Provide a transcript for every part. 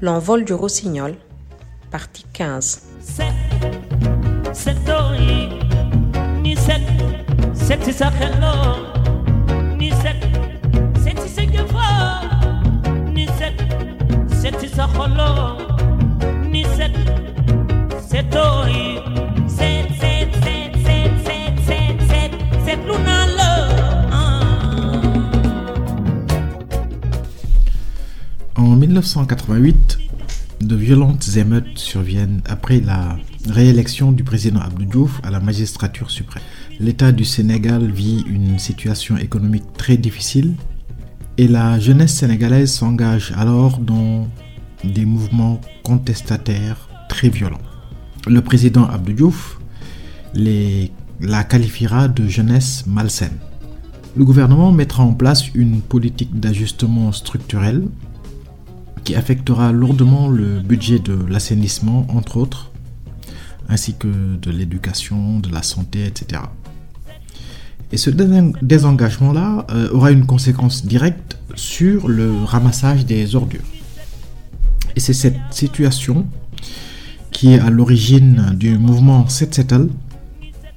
L'envol du rossignol, partie 15. En 1988, de violentes émeutes surviennent après la réélection du président Abdou Diouf à la magistrature suprême. L'État du Sénégal vit une situation économique très difficile et la jeunesse sénégalaise s'engage alors dans des mouvements contestataires très violents. Le président Abdou Diouf la qualifiera de jeunesse malsaine. Le gouvernement mettra en place une politique d'ajustement structurel affectera lourdement le budget de l'assainissement, entre autres, ainsi que de l'éducation, de la santé, etc. Et ce désengagement-là euh, aura une conséquence directe sur le ramassage des ordures. Et c'est cette situation qui est à l'origine du mouvement Setsetal,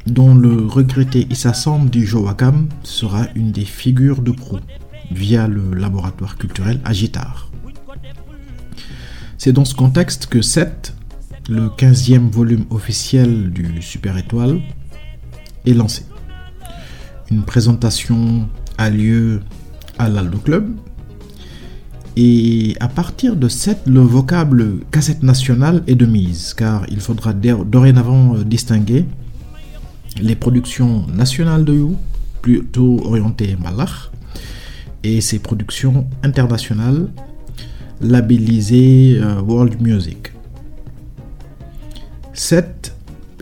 dont le regretté Issa Samb du Joakam sera une des figures de proue via le laboratoire culturel Agitar. C'est dans ce contexte que 7, le 15e volume officiel du Super Étoile, est lancé. Une présentation a lieu à l'Aldo Club. Et à partir de 7, le vocable cassette nationale est de mise, car il faudra dorénavant euh, distinguer les productions nationales de You, plutôt orientées Malach, et ses productions internationales labellisé euh, World Music. 7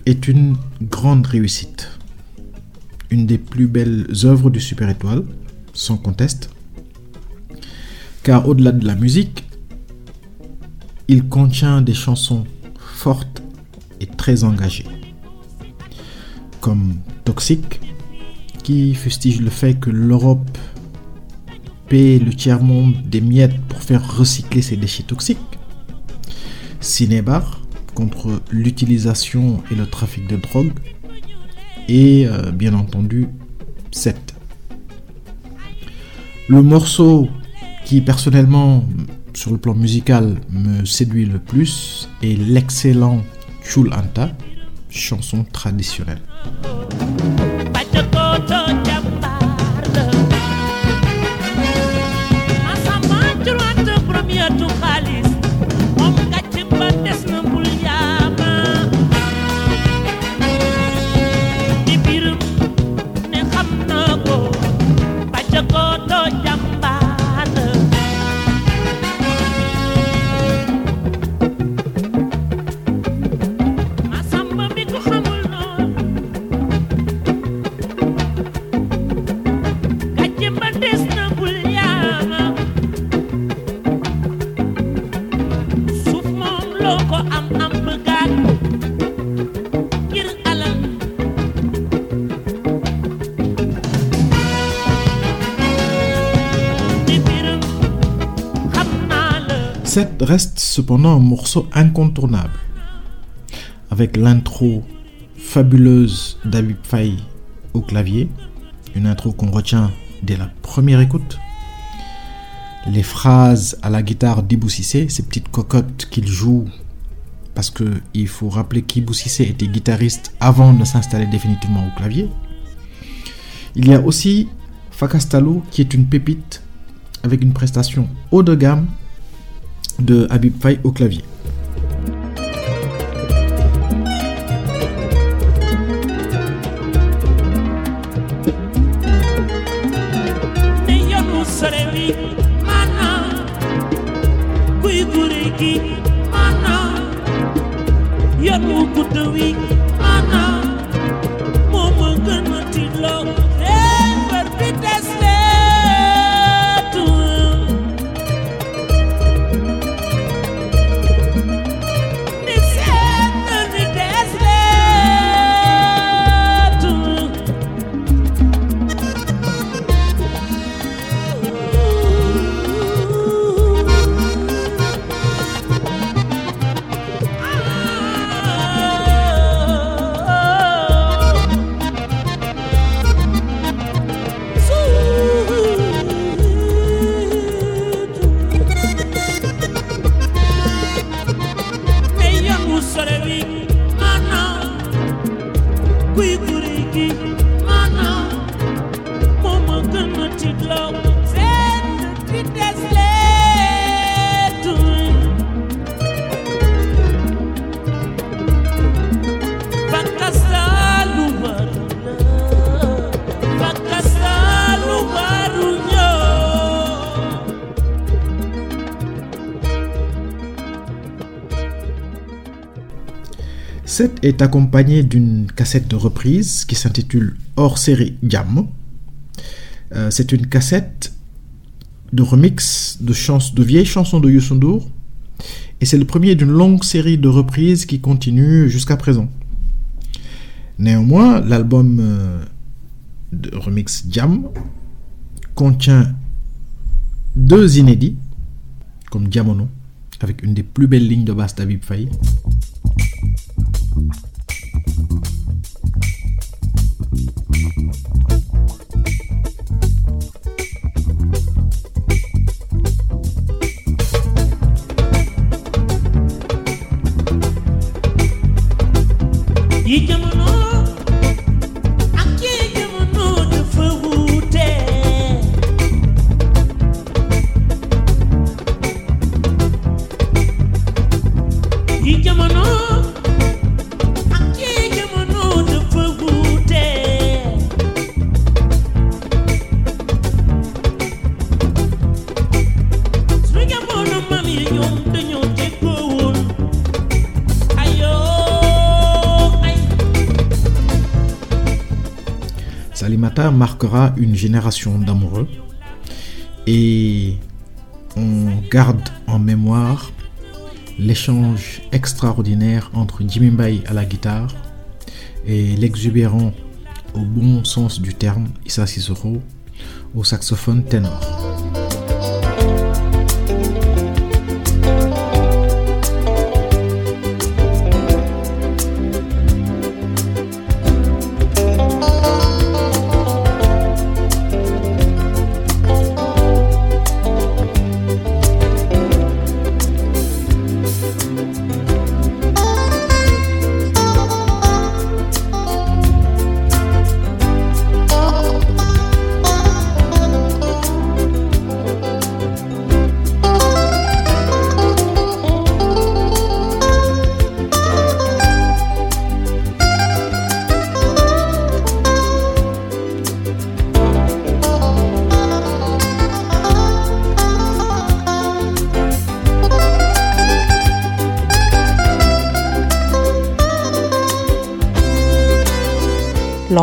est une grande réussite, une des plus belles œuvres du Super Étoile, sans conteste, car au-delà de la musique, il contient des chansons fortes et très engagées, comme Toxic, qui fustige le fait que l'Europe le tiers-monde des miettes pour faire recycler ses déchets toxiques. Cinébar contre l'utilisation et le trafic de drogue. Et euh, bien entendu, 7. Le morceau qui personnellement, sur le plan musical, me séduit le plus est l'excellent Chul Anta, chanson traditionnelle. Reste cependant un morceau incontournable. Avec l'intro fabuleuse d'Abib Faye au clavier, une intro qu'on retient dès la première écoute. Les phrases à la guitare d'Ibou ces petites cocottes qu'il joue, parce qu'il faut rappeler qu'Ibou était guitariste avant de s'installer définitivement au clavier. Il y a aussi Fakastalo qui est une pépite avec une prestation haut de gamme de Habib Faye au clavier. Cassette est accompagnée d'une cassette de reprise qui s'intitule Hors série Jam. Euh, c'est une cassette de remix de, vieilles chansons de Youssou N'Dour et c'est le premier d'une longue série de reprises qui continue jusqu'à présent. Néanmoins, l'album euh, de remix Jam contient deux inédits, comme Diamono, avec une des plus belles lignes de basse d'Abib Faye. Thank you. Marquera une génération d'amoureux et on garde en mémoire l'échange extraordinaire entre Jimmy Mbaye à la guitare et l'exubérant au bon sens du terme Issa Sissoko au saxophone ténor.